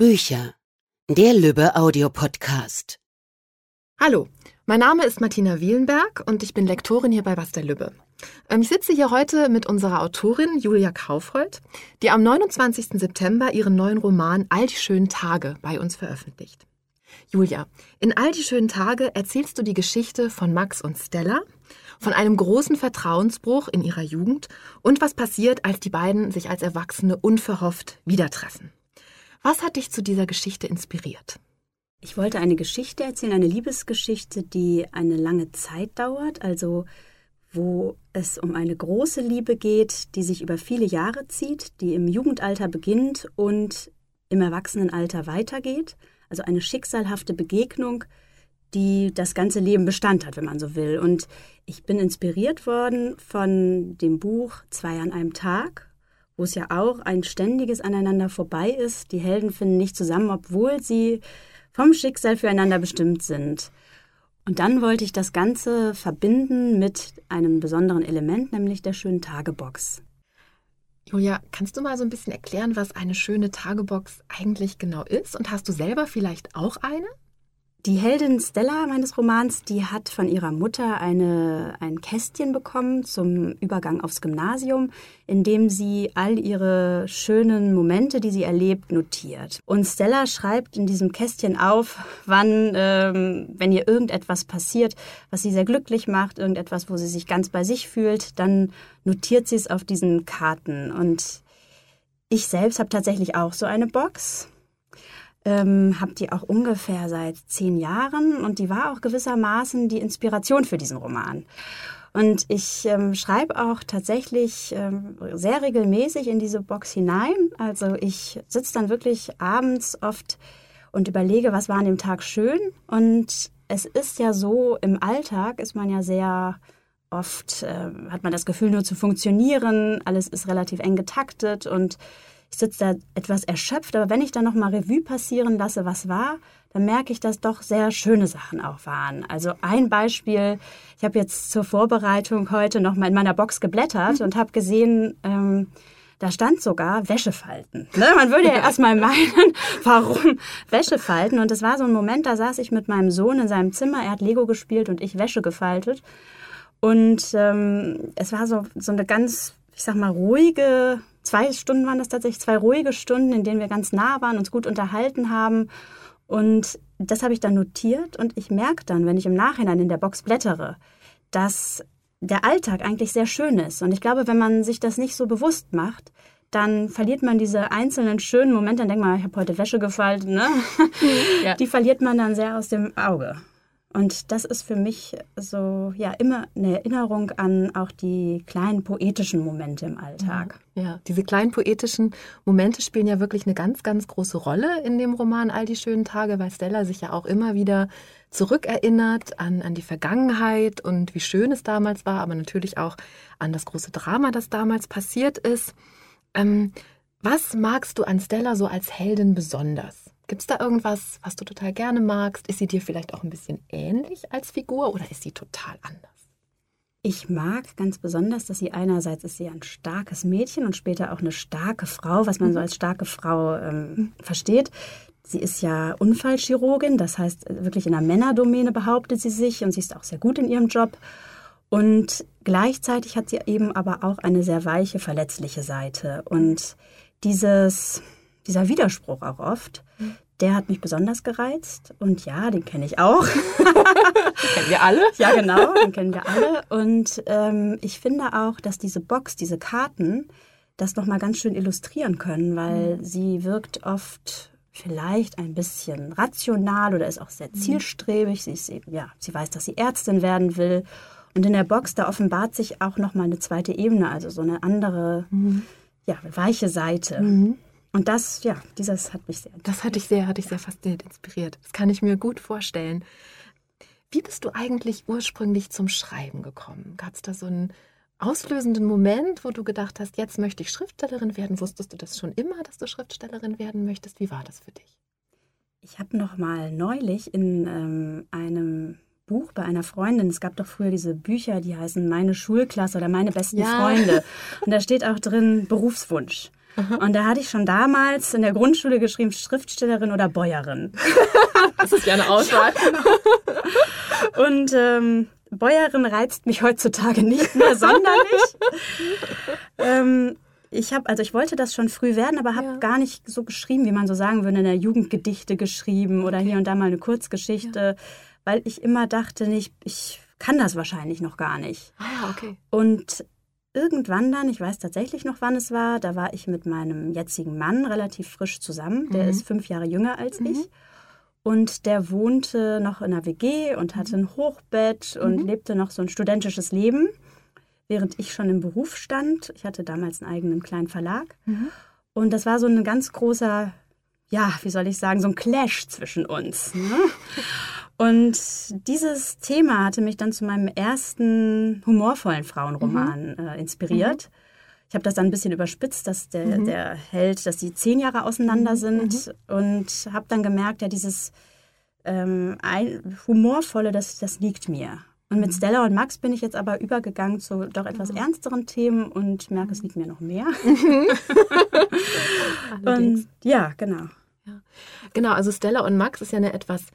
Bücher. Der Lübbe Audiopodcast. Hallo, mein Name ist Martina Wielenberg und ich bin Lektorin hier bei Was der Lübbe. Ähm, ich sitze hier heute mit unserer Autorin Julia Kaufhold, die am 29. September ihren neuen Roman All die schönen Tage bei uns veröffentlicht. Julia, in All die schönen Tage erzählst du die Geschichte von Max und Stella, von einem großen Vertrauensbruch in ihrer Jugend und was passiert, als die beiden sich als Erwachsene unverhofft wieder treffen. Was hat dich zu dieser Geschichte inspiriert? Ich wollte eine Geschichte erzählen, eine Liebesgeschichte, die eine lange Zeit dauert, also wo es um eine große Liebe geht, die sich über viele Jahre zieht, die im Jugendalter beginnt und im Erwachsenenalter weitergeht. Also eine schicksalhafte Begegnung, die das ganze Leben Bestand hat, wenn man so will. Und ich bin inspiriert worden von dem Buch Zwei an einem Tag, wo es ja auch ein ständiges Aneinander vorbei ist. Die Helden finden nicht zusammen, obwohl sie vom Schicksal füreinander bestimmt sind. Und dann wollte ich das Ganze verbinden mit einem besonderen Element, nämlich der schönen Tagebox. Julia, kannst du mal so ein bisschen erklären, was eine schöne Tagebox eigentlich genau ist? Und hast du selber vielleicht auch eine? Die Heldin Stella meines Romans, die hat von ihrer Mutter eine, ein Kästchen bekommen zum Übergang aufs Gymnasium, in dem sie all ihre schönen Momente, die sie erlebt, notiert. Und Stella schreibt in diesem Kästchen auf, wann, ähm, wenn ihr irgendetwas passiert, was sie sehr glücklich macht, irgendetwas, wo sie sich ganz bei sich fühlt, dann notiert sie es auf diesen Karten. Und ich selbst habe tatsächlich auch so eine Box ähm, habe die auch ungefähr seit zehn Jahren und die war auch gewissermaßen die Inspiration für diesen Roman. Und ich ähm, schreibe auch tatsächlich ähm, sehr regelmäßig in diese Box hinein. Also ich sitze dann wirklich abends oft und überlege, was war an dem Tag schön. Und es ist ja so, im Alltag ist man ja sehr oft, äh, hat man das Gefühl nur zu funktionieren, alles ist relativ eng getaktet und ich sitze da etwas erschöpft, aber wenn ich dann nochmal Revue passieren lasse, was war, dann merke ich, dass doch sehr schöne Sachen auch waren. Also ein Beispiel, ich habe jetzt zur Vorbereitung heute nochmal in meiner Box geblättert mhm. und habe gesehen, ähm, da stand sogar Wäschefalten. Ne? Man würde ja erstmal meinen, warum Wäschefalten? Und es war so ein Moment, da saß ich mit meinem Sohn in seinem Zimmer, er hat Lego gespielt und ich Wäsche gefaltet. Und ähm, es war so, so eine ganz, ich sag mal, ruhige zwei Stunden waren das tatsächlich, zwei ruhige Stunden, in denen wir ganz nah waren, uns gut unterhalten haben. Und das habe ich dann notiert und ich merke dann, wenn ich im Nachhinein in der Box blättere, dass der Alltag eigentlich sehr schön ist. Und ich glaube, wenn man sich das nicht so bewusst macht, dann verliert man diese einzelnen schönen Momente. Dann denkt man, ich habe heute Wäsche gefaltet, ne? Ja. Die verliert man dann sehr aus dem Auge. Und das ist für mich so ja immer eine Erinnerung an auch die kleinen poetischen Momente im Alltag. Ja, diese kleinen poetischen Momente spielen ja wirklich eine ganz, ganz große Rolle in dem Roman All die schönen Tage, weil Stella sich ja auch immer wieder zurückerinnert an, an die Vergangenheit und wie schön es damals war, aber natürlich auch an das große Drama, das damals passiert ist. Ähm, was magst du an Stella so als Heldin besonders? Gibt es da irgendwas, was du total gerne magst? Ist sie dir vielleicht auch ein bisschen ähnlich als Figur oder ist sie total anders? Ich mag ganz besonders, dass sie einerseits ist sie ein starkes Mädchen und später auch eine starke Frau, was man so mhm. als starke Frau ähm, versteht. Sie ist ja Unfallchirurgin, das heißt wirklich in der Männerdomäne behauptet sie sich und sie ist auch sehr gut in ihrem Job. Und gleichzeitig hat sie eben aber auch eine sehr weiche, verletzliche Seite. Und dieses, dieser Widerspruch auch oft, der hat mich besonders gereizt. Und ja, den kenne ich auch. kennen wir alle? Ja, genau, den kennen wir alle. Und ähm, ich finde auch, dass diese Box, diese Karten, das nochmal ganz schön illustrieren können, weil mhm. sie wirkt oft vielleicht ein bisschen rational oder ist auch sehr mhm. zielstrebig. Sie ist eben, ja, sie weiß, dass sie Ärztin werden will. Und in der Box, da offenbart sich auch nochmal eine zweite Ebene, also so eine andere, mhm. ja, weiche Seite. Mhm. Und das, ja, dieses hat mich sehr. Das hatte ich sehr, hatte ich sehr fasziniert, inspiriert. Das kann ich mir gut vorstellen. Wie bist du eigentlich ursprünglich zum Schreiben gekommen? Gab es da so einen auslösenden Moment, wo du gedacht hast, jetzt möchte ich Schriftstellerin werden? Wusstest du das schon immer, dass du Schriftstellerin werden möchtest? Wie war das für dich? Ich habe noch mal neulich in ähm, einem Buch bei einer Freundin. Es gab doch früher diese Bücher, die heißen Meine Schulklasse oder Meine besten ja. Freunde. Und da steht auch drin Berufswunsch. Und da hatte ich schon damals in der Grundschule geschrieben, Schriftstellerin oder Bäuerin. Das ist ja eine Auswahl. Und ähm, Bäuerin reizt mich heutzutage nicht mehr sonderlich. ähm, ich habe, also ich wollte das schon früh werden, aber habe Ja. gar nicht so geschrieben, wie man so sagen würde, in der Jugendgedichte geschrieben oder hier und da mal eine Kurzgeschichte, weil ich immer dachte, nicht, ich kann das wahrscheinlich noch gar nicht. Ah ja, okay. Und irgendwann dann, ich weiß tatsächlich noch, wann es war, da war ich mit meinem jetzigen Mann relativ frisch zusammen. Der Mhm. ist fünf Jahre jünger als ich. Und der wohnte noch in einer WG und hatte ein Hochbett und Mhm. lebte noch so ein studentisches Leben, während ich schon im Beruf stand. Ich hatte damals einen eigenen kleinen Verlag. Mhm. Und das war so ein ganz großer, ja, wie soll ich sagen, so ein Clash zwischen uns. Ne? Und dieses Thema hatte mich dann zu meinem ersten humorvollen Frauenroman äh, inspiriert. Ich habe das dann ein bisschen überspitzt, dass der, der Held, dass sie zehn Jahre auseinander sind. Und habe dann gemerkt, ja, dieses ähm, ein, humorvolle, das, das liegt mir. Und mit Stella und Max bin ich jetzt aber übergegangen zu doch etwas ernsteren Themen und merke, es liegt mir noch mehr. Und ja, genau. Genau, also Stella und Max ist ja eine etwas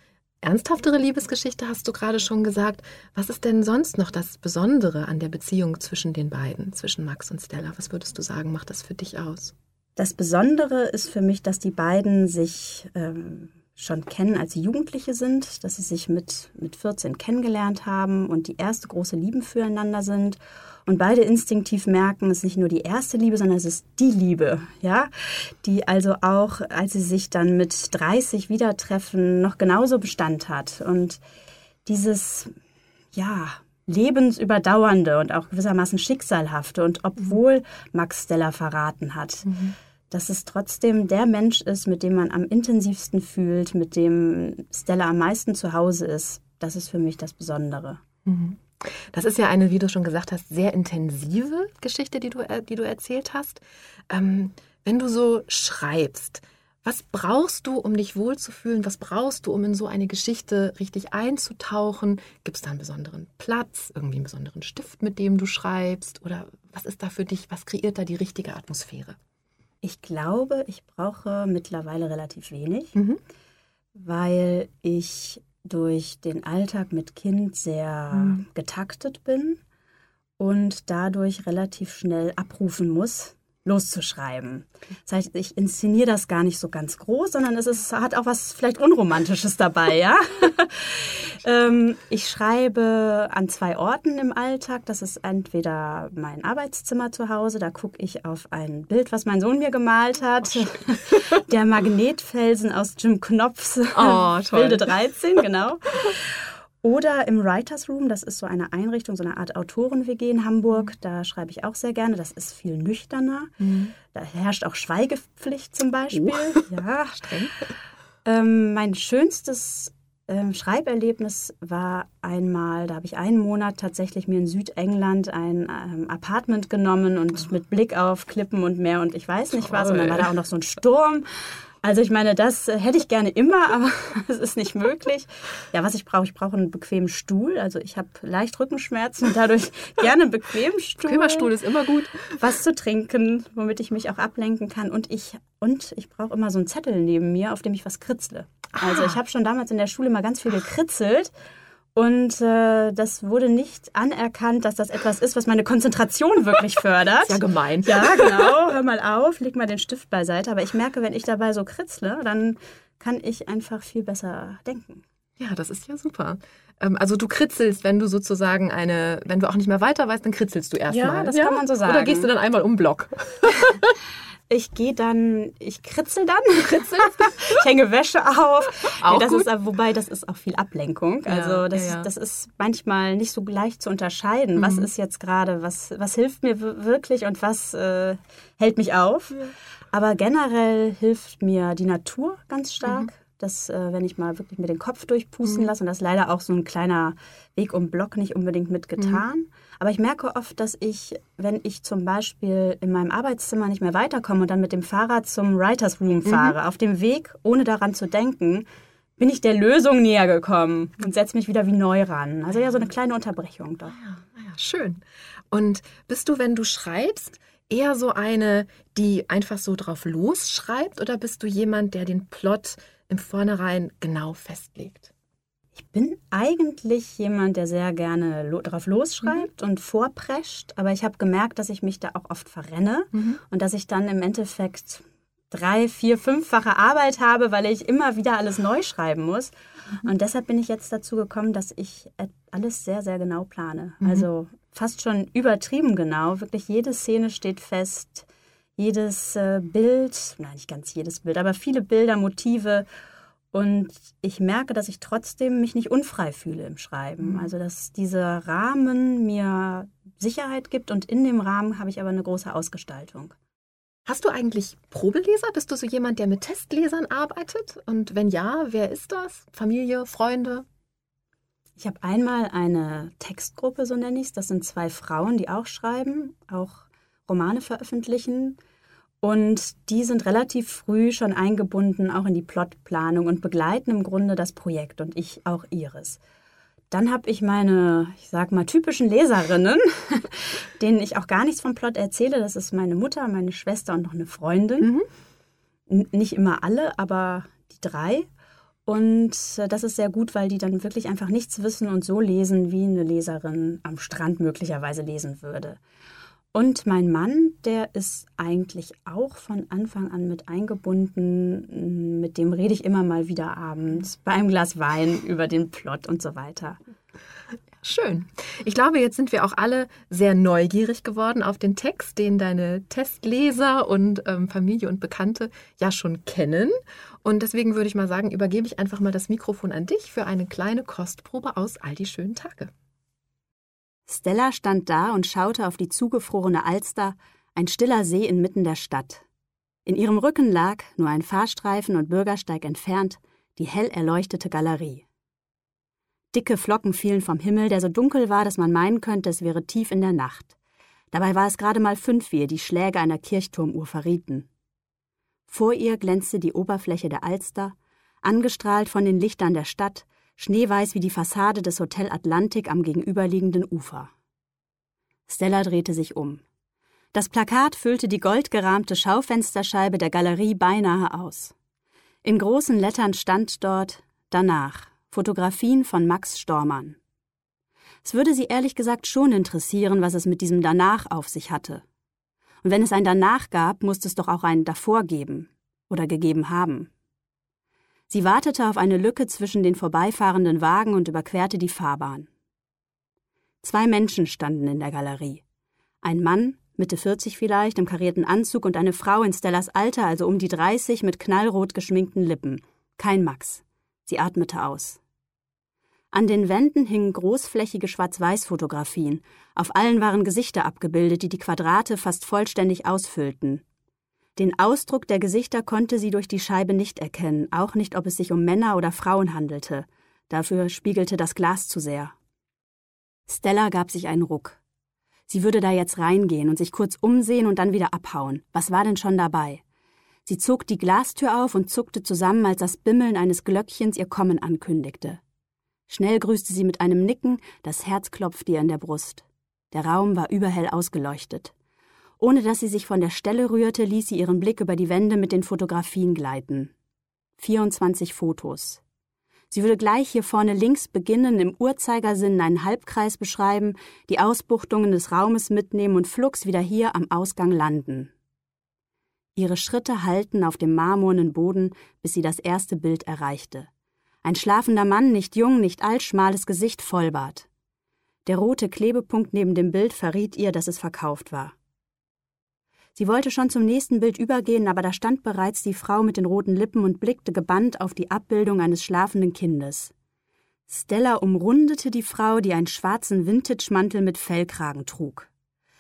ernsthaftere Liebesgeschichte, hast du gerade schon gesagt. Was ist denn sonst noch das Besondere an der Beziehung zwischen den beiden, zwischen Max und Stella? Was würdest du sagen, macht das für dich aus? Das Besondere ist für mich, dass die beiden sich ähm, schon kennen, als sie Jugendliche sind, dass sie sich mit, mit 14 kennengelernt haben und die erste große Liebe füreinander sind. Und beide instinktiv merken, es ist nicht nur die erste Liebe, sondern es ist die Liebe, ja, die also auch, als sie sich dann mit 30 wieder treffen, noch genauso Bestand hat. Und dieses, ja, lebensüberdauernde und auch gewissermaßen schicksalhafte und obwohl Max Stella verraten hat, dass es trotzdem der Mensch ist, mit dem man am intensivsten fühlt, mit dem Stella am meisten zu Hause ist, das ist für mich das Besondere. Das ist ja eine, wie du schon gesagt hast, sehr intensive Geschichte, die du, äh, die du erzählt hast. Ähm, wenn du so schreibst, was brauchst du, um dich wohlzufühlen? Was brauchst du, um in so eine Geschichte richtig einzutauchen? Gibt es da einen besonderen Platz, irgendwie einen besonderen Stift, mit dem du schreibst? Oder was ist da für dich, was kreiert da die richtige Atmosphäre? Ich glaube, ich brauche mittlerweile relativ wenig, Mhm. weil ich durch den Alltag mit Kind sehr Mhm. getaktet bin und dadurch relativ schnell abrufen muss, loszuschreiben. Das heißt, ich inszeniere das gar nicht so ganz groß, sondern es ist, hat auch was vielleicht Unromantisches dabei, ja. ähm, ich schreibe an zwei Orten im Alltag. Das ist entweder mein Arbeitszimmer zu Hause, da gucke ich auf ein Bild, was mein Sohn mir gemalt hat. Der Magnetfelsen aus Jim Knopfs Oh. Wilde 13, genau. Oder im Writers Room, das ist so eine Einrichtung, so eine Art Autoren-WG in Hamburg. Da schreibe ich auch sehr gerne. Das ist viel nüchterner. Da herrscht auch Schweigepflicht zum Beispiel. Ja. Streng. Ähm, mein schönstes ähm, Schreiberlebnis war einmal, da habe ich einen Monat tatsächlich mir in Südengland ein ähm, Apartment genommen und mit Blick auf Klippen und Meer und ich weiß nicht was. Und dann war da auch noch so ein Sturm. Also ich meine, das äh, hätte ich gerne immer, aber es ist nicht möglich. Ja, was ich brauche, ich brauche einen bequemen Stuhl. Also ich habe leicht Rückenschmerzen und dadurch gerne einen bequemen Stuhl. Kümmerstuhl ist immer gut. Was zu trinken, womit ich mich auch ablenken kann. Und ich, und ich brauche immer so einen Zettel neben mir, auf dem ich was kritzle. Also Ah. ich habe schon damals in der Schule mal ganz viel gekritzelt. Und äh, das wurde nicht anerkannt, dass das etwas ist, was meine Konzentration wirklich fördert. Ist ja gemein. Ja, genau. Hör mal auf, leg mal den Stift beiseite. Aber ich merke, wenn ich dabei so kritzle, dann kann ich einfach viel besser denken. Ja, das ist ja super. Ähm, Also du kritzelst, wenn du sozusagen eine, wenn du auch nicht mehr weiter weißt, dann kritzelst du erstmal. Ja, das kann man so Oder sagen. gehst du dann einmal um Block? Ich gehe dann, ich kritzel dann, ich hänge Wäsche auf. Auch das gut. Ist, wobei das ist auch viel Ablenkung. Ja, Also das, ja, ja. das ist manchmal nicht so leicht zu unterscheiden. Was ist jetzt gerade, was, was hilft mir wirklich und was äh, hält mich auf. Aber generell hilft mir die Natur ganz stark. Dass äh, wenn ich mal wirklich mir den Kopf durchpusten lasse, und das ist leider auch so ein kleiner Weg um Block nicht unbedingt mitgetan. Aber ich merke oft, dass ich, wenn ich zum Beispiel in meinem Arbeitszimmer nicht mehr weiterkomme und dann mit dem Fahrrad zum Writers Room fahre, auf dem Weg, ohne daran zu denken, bin ich der Lösung näher gekommen und setze mich wieder wie neu ran. Also ja, so eine kleine Unterbrechung doch. Ja, naja, schön. Und bist du, wenn du schreibst, eher so eine, die einfach so drauf losschreibt oder bist du jemand, der den Plot im Vornherein genau festlegt? Ich bin eigentlich jemand, der sehr gerne lo drauf losschreibt mhm. und vorprescht, aber ich habe gemerkt, dass ich mich da auch oft verrenne mhm. und dass ich dann im Endeffekt drei, vier, fünffache Arbeit habe, weil ich immer wieder alles neu schreiben muss. Mhm. Und deshalb bin ich jetzt dazu gekommen, dass ich alles sehr, sehr genau plane. Mhm. Also fast schon übertrieben genau. Wirklich jede Szene steht fest, jedes äh, Bild, nein, nicht ganz jedes Bild, aber viele Bilder, Motive. Und ich merke, dass ich trotzdem mich nicht unfrei fühle im Schreiben. Mhm. Also, dass dieser Rahmen mir Sicherheit gibt und in dem Rahmen habe ich aber eine große Ausgestaltung. Hast du eigentlich Probeleser? Bist du so jemand, der mit Testlesern arbeitet? Und wenn ja, wer ist das? Familie, Freunde? Ich habe einmal eine Textgruppe, so nenne ich es. Das sind zwei Frauen, die auch schreiben, auch Romane veröffentlichen. Und die sind relativ früh schon eingebunden, auch in die Plotplanung und begleiten im Grunde das Projekt und ich auch ihres. Dann habe ich meine, ich sag mal, typischen Leserinnen, denen ich auch gar nichts vom Plot erzähle. Das ist meine Mutter, meine Schwester und noch eine Freundin. Mhm. Nicht immer alle, aber die drei. Und äh, das ist sehr gut, weil die dann wirklich einfach nichts wissen und so lesen, wie eine Leserin am Strand möglicherweise lesen würde. Und mein Mann, der ist eigentlich auch von Anfang an mit eingebunden. Mit dem rede ich immer mal wieder abends bei einem Glas Wein über den Plot und so weiter. Schön. Ich glaube, jetzt sind wir auch alle sehr neugierig geworden auf den Text, den deine Testleser und ähm, Familie und Bekannte ja schon kennen. Und deswegen würde ich mal sagen, übergebe ich einfach mal das Mikrofon an dich für eine kleine Kostprobe aus all die schönen Tage. Stella stand da und schaute auf die zugefrorene Alster, ein stiller See inmitten der Stadt. In ihrem Rücken lag, nur ein Fahrstreifen und Bürgersteig entfernt, die hell erleuchtete Galerie. Dicke Flocken fielen vom Himmel, der so dunkel war, dass man meinen könnte, es wäre tief in der Nacht. Dabei war es gerade mal fünf, wie ihr die Schläge einer Kirchturmuhr verrieten. Vor ihr glänzte die Oberfläche der Alster, angestrahlt von den Lichtern der Stadt, schneeweiß wie die Fassade des Hotel Atlantik am gegenüberliegenden Ufer. Stella drehte sich um. Das Plakat füllte die goldgerahmte Schaufensterscheibe der Galerie beinahe aus. In großen Lettern stand dort Danach Fotografien von Max Stormann. Es würde sie ehrlich gesagt schon interessieren, was es mit diesem Danach auf sich hatte. Und wenn es ein Danach gab, musste es doch auch ein Davor geben oder gegeben haben. Sie wartete auf eine Lücke zwischen den vorbeifahrenden Wagen und überquerte die Fahrbahn. Zwei Menschen standen in der Galerie. Ein Mann, Mitte 40 vielleicht, im karierten Anzug und eine Frau in Stellas Alter, also um die 30, mit knallrot geschminkten Lippen. Kein Max. Sie atmete aus. An den Wänden hingen großflächige Schwarz-Weiß-Fotografien. Auf allen waren Gesichter abgebildet, die die Quadrate fast vollständig ausfüllten. Den Ausdruck der Gesichter konnte sie durch die Scheibe nicht erkennen, auch nicht, ob es sich um Männer oder Frauen handelte. Dafür spiegelte das Glas zu sehr. Stella gab sich einen Ruck. Sie würde da jetzt reingehen und sich kurz umsehen und dann wieder abhauen. Was war denn schon dabei? Sie zog die Glastür auf und zuckte zusammen, als das Bimmeln eines Glöckchens ihr Kommen ankündigte. Schnell grüßte sie mit einem Nicken, das Herz klopfte ihr in der Brust. Der Raum war überhell ausgeleuchtet. Ohne dass sie sich von der Stelle rührte, ließ sie ihren Blick über die Wände mit den Fotografien gleiten. 24 Fotos. Sie würde gleich hier vorne links beginnen, im Uhrzeigersinn einen Halbkreis beschreiben, die Ausbuchtungen des Raumes mitnehmen und flugs wieder hier am Ausgang landen. Ihre Schritte hallten auf dem marmornen Boden, bis sie das erste Bild erreichte. Ein schlafender Mann, nicht jung, nicht alt, schmales Gesicht, Vollbart. Der rote Klebepunkt neben dem Bild verriet ihr, dass es verkauft war. Sie wollte schon zum nächsten Bild übergehen, aber da stand bereits die Frau mit den roten Lippen und blickte gebannt auf die Abbildung eines schlafenden Kindes. Stella umrundete die Frau, die einen schwarzen Vintage-Mantel mit Fellkragen trug.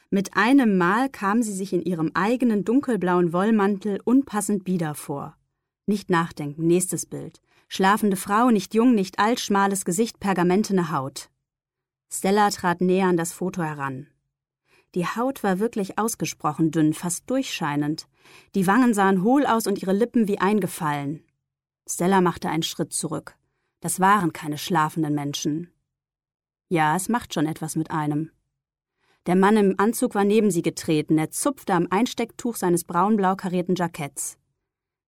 Mit einem Mal kam sie sich in ihrem eigenen dunkelblauen Wollmantel unpassend bieder vor. Nicht nachdenken, nächstes Bild. Schlafende Frau, nicht jung, nicht alt, schmales Gesicht, pergamentene Haut. Stella trat näher an das Foto heran. Die Haut war wirklich ausgesprochen dünn, fast durchscheinend. Die Wangen sahen hohl aus und ihre Lippen wie eingefallen. Stella machte einen Schritt zurück. Das waren keine schlafenden Menschen. Ja, es macht schon etwas mit einem. Der Mann im Anzug war neben sie getreten, er zupfte am Einstecktuch seines braun-blau karierten Jacketts.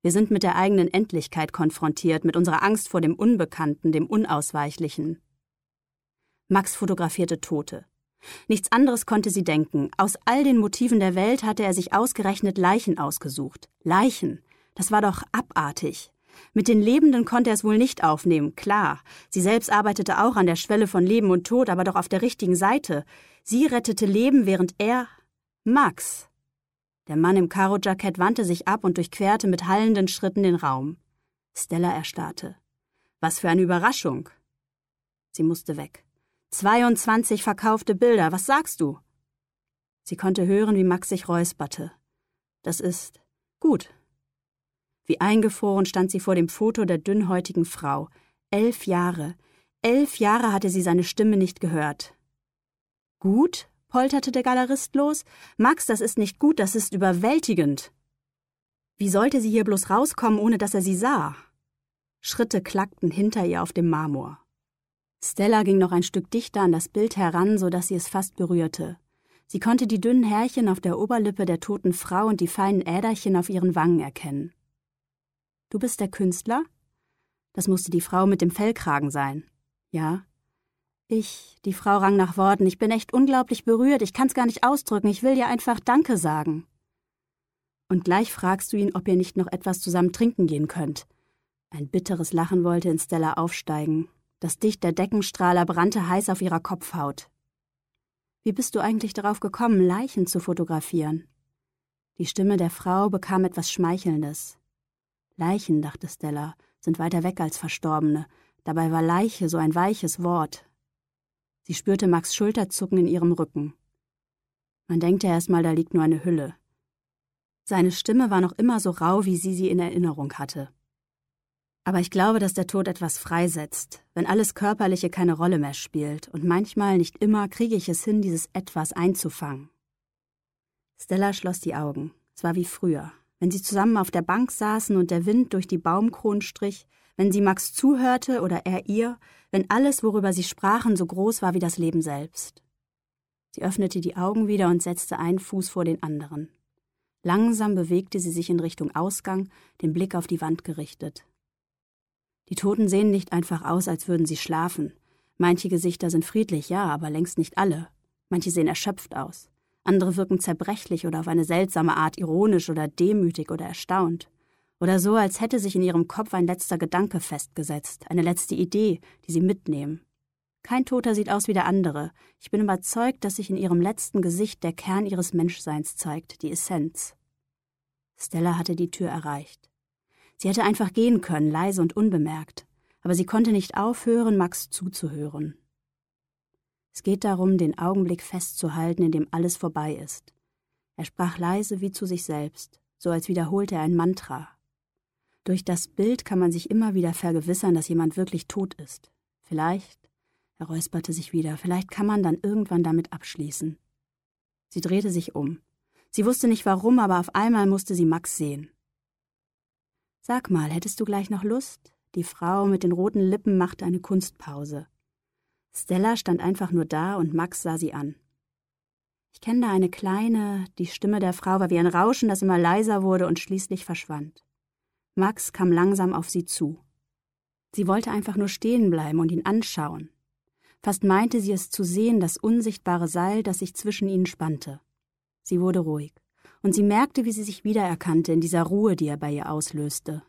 Wir sind mit der eigenen Endlichkeit konfrontiert, mit unserer Angst vor dem Unbekannten, dem Unausweichlichen. Max fotografierte Tote. Nichts anderes konnte sie denken. Aus all den Motiven der Welt hatte er sich ausgerechnet Leichen ausgesucht. Leichen. Das war doch abartig. Mit den Lebenden konnte er es wohl nicht aufnehmen, klar. Sie selbst arbeitete auch an der Schwelle von Leben und Tod, aber doch auf der richtigen Seite. Sie rettete Leben, während er. Max. Der Mann im Karo-Jackett wandte sich ab und durchquerte mit hallenden Schritten den Raum. Stella erstarrte. Was für eine Überraschung. Sie musste weg. 22 verkaufte Bilder, was sagst du? Sie konnte hören, wie Max sich räusperte. Das ist gut, wie eingefroren stand sie vor dem Foto der dünnhäutigen Frau. Elf Jahre. Elf Jahre hatte sie seine Stimme nicht gehört. Gut? polterte der Galerist los. Max, das ist nicht gut, das ist überwältigend. Wie sollte sie hier bloß rauskommen, ohne dass er sie sah? Schritte klackten hinter ihr auf dem Marmor. Stella ging noch ein Stück dichter an das Bild heran, so dass sie es fast berührte. Sie konnte die dünnen Härchen auf der Oberlippe der toten Frau und die feinen Äderchen auf ihren Wangen erkennen. Du bist der Künstler? Das musste die Frau mit dem Fellkragen sein. Ja. Ich, die Frau rang nach Worten. Ich bin echt unglaublich berührt. Ich kann's gar nicht ausdrücken. Ich will dir einfach Danke sagen. Und gleich fragst du ihn, ob ihr nicht noch etwas zusammen trinken gehen könnt. Ein bitteres Lachen wollte in Stella aufsteigen. Das Dicht der Deckenstrahler brannte heiß auf ihrer Kopfhaut. Wie bist du eigentlich darauf gekommen, Leichen zu fotografieren? Die Stimme der Frau bekam etwas Schmeichelndes. Leichen, dachte Stella, sind weiter weg als Verstorbene. Dabei war Leiche so ein weiches Wort. Sie spürte Max Schulterzucken in ihrem Rücken. Man denkt ja erst mal, da liegt nur eine Hülle. Seine Stimme war noch immer so rau, wie sie sie in Erinnerung hatte. Aber ich glaube, dass der Tod etwas freisetzt, wenn alles Körperliche keine Rolle mehr spielt, und manchmal, nicht immer, kriege ich es hin, dieses Etwas einzufangen. Stella schloss die Augen. Es war wie früher, wenn sie zusammen auf der Bank saßen und der Wind durch die Baumkronen strich, wenn sie Max zuhörte oder er ihr, wenn alles, worüber sie sprachen, so groß war wie das Leben selbst. Sie öffnete die Augen wieder und setzte einen Fuß vor den anderen. Langsam bewegte sie sich in Richtung Ausgang, den Blick auf die Wand gerichtet. Die Toten sehen nicht einfach aus, als würden sie schlafen. Manche Gesichter sind friedlich, ja, aber längst nicht alle. Manche sehen erschöpft aus. Andere wirken zerbrechlich oder auf eine seltsame Art ironisch oder demütig oder erstaunt. Oder so, als hätte sich in ihrem Kopf ein letzter Gedanke festgesetzt, eine letzte Idee, die sie mitnehmen. Kein Toter sieht aus wie der andere. Ich bin überzeugt, dass sich in ihrem letzten Gesicht der Kern ihres Menschseins zeigt, die Essenz. Stella hatte die Tür erreicht. Sie hätte einfach gehen können, leise und unbemerkt, aber sie konnte nicht aufhören, Max zuzuhören. Es geht darum, den Augenblick festzuhalten, in dem alles vorbei ist. Er sprach leise wie zu sich selbst, so als wiederholte er ein Mantra. Durch das Bild kann man sich immer wieder vergewissern, dass jemand wirklich tot ist. Vielleicht, er räusperte sich wieder, vielleicht kann man dann irgendwann damit abschließen. Sie drehte sich um. Sie wusste nicht warum, aber auf einmal musste sie Max sehen. Sag mal, hättest du gleich noch Lust? Die Frau mit den roten Lippen machte eine Kunstpause. Stella stand einfach nur da und Max sah sie an. Ich kenne da eine kleine, die Stimme der Frau war wie ein Rauschen, das immer leiser wurde und schließlich verschwand. Max kam langsam auf sie zu. Sie wollte einfach nur stehen bleiben und ihn anschauen. Fast meinte sie es zu sehen, das unsichtbare Seil, das sich zwischen ihnen spannte. Sie wurde ruhig, und sie merkte, wie sie sich wiedererkannte in dieser Ruhe, die er bei ihr auslöste.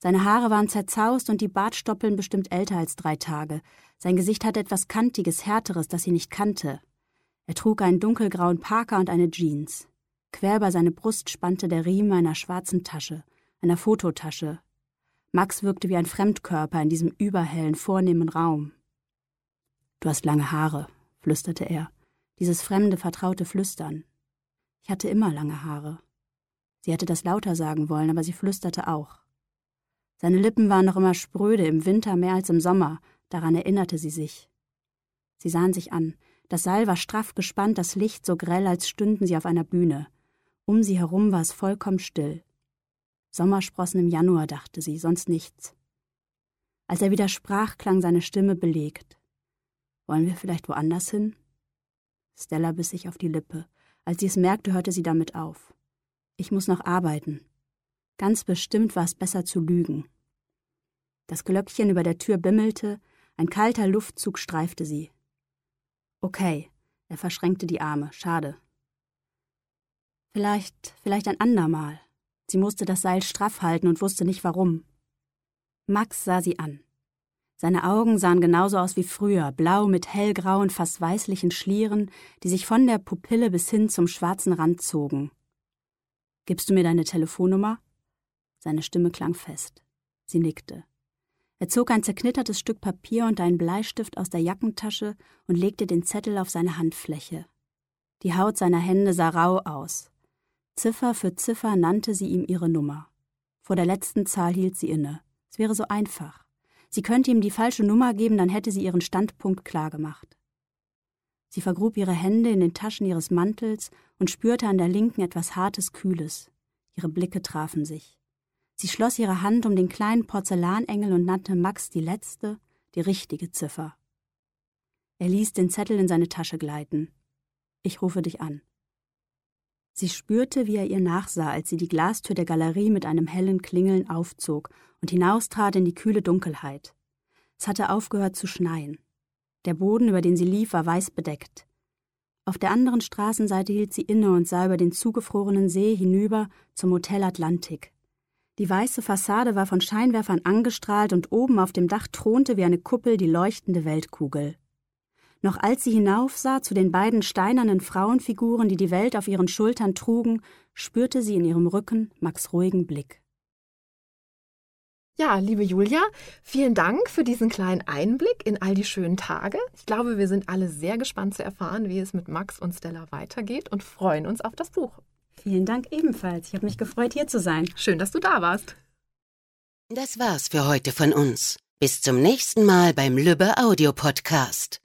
Seine Haare waren zerzaust und die Bartstoppeln bestimmt älter als drei Tage. Sein Gesicht hatte etwas Kantiges, Härteres, das sie nicht kannte. Er trug einen dunkelgrauen Parker und eine Jeans. Quer über seine Brust spannte der Riemen einer schwarzen Tasche, einer Fototasche. Max wirkte wie ein Fremdkörper in diesem überhellen, vornehmen Raum. Du hast lange Haare, flüsterte er, dieses fremde, vertraute Flüstern. Ich hatte immer lange Haare. Sie hätte das lauter sagen wollen, aber sie flüsterte auch. Seine Lippen waren noch immer spröde, im Winter mehr als im Sommer, daran erinnerte sie sich. Sie sahen sich an. Das Seil war straff gespannt, das Licht so grell, als stünden sie auf einer Bühne. Um sie herum war es vollkommen still. Sommersprossen im Januar, dachte sie, sonst nichts. Als er wieder sprach, klang seine Stimme belegt. Wollen wir vielleicht woanders hin? Stella biss sich auf die Lippe. Als sie es merkte, hörte sie damit auf. Ich muss noch arbeiten. Ganz bestimmt war es besser zu lügen. Das Glöckchen über der Tür bimmelte, ein kalter Luftzug streifte sie. Okay, er verschränkte die Arme, schade. Vielleicht, vielleicht ein andermal. Sie musste das Seil straff halten und wusste nicht warum. Max sah sie an. Seine Augen sahen genauso aus wie früher, blau mit hellgrauen, fast weißlichen Schlieren, die sich von der Pupille bis hin zum schwarzen Rand zogen. Gibst du mir deine Telefonnummer? Seine Stimme klang fest. Sie nickte. Er zog ein zerknittertes Stück Papier und einen Bleistift aus der Jackentasche und legte den Zettel auf seine Handfläche. Die Haut seiner Hände sah rau aus. Ziffer für Ziffer nannte sie ihm ihre Nummer. Vor der letzten Zahl hielt sie inne. Es wäre so einfach. Sie könnte ihm die falsche Nummer geben, dann hätte sie ihren Standpunkt klargemacht. Sie vergrub ihre Hände in den Taschen ihres Mantels und spürte an der linken etwas Hartes, Kühles. Ihre Blicke trafen sich. Sie schloss ihre Hand um den kleinen Porzellanengel und nannte Max die letzte, die richtige Ziffer. Er ließ den Zettel in seine Tasche gleiten. Ich rufe dich an. Sie spürte, wie er ihr nachsah, als sie die Glastür der Galerie mit einem hellen Klingeln aufzog und hinaustrat in die kühle Dunkelheit. Es hatte aufgehört zu schneien. Der Boden, über den sie lief, war weiß bedeckt. Auf der anderen Straßenseite hielt sie inne und sah über den zugefrorenen See hinüber zum Hotel Atlantik. Die weiße Fassade war von Scheinwerfern angestrahlt und oben auf dem Dach thronte wie eine Kuppel die leuchtende Weltkugel. Noch als sie hinaufsah zu den beiden steinernen Frauenfiguren, die die Welt auf ihren Schultern trugen, spürte sie in ihrem Rücken Max ruhigen Blick. Ja, liebe Julia, vielen Dank für diesen kleinen Einblick in all die schönen Tage. Ich glaube, wir sind alle sehr gespannt zu erfahren, wie es mit Max und Stella weitergeht und freuen uns auf das Buch. Vielen Dank ebenfalls. Ich habe mich gefreut, hier zu sein. Schön, dass du da warst. Das war's für heute von uns. Bis zum nächsten Mal beim Lübbe Audio Podcast.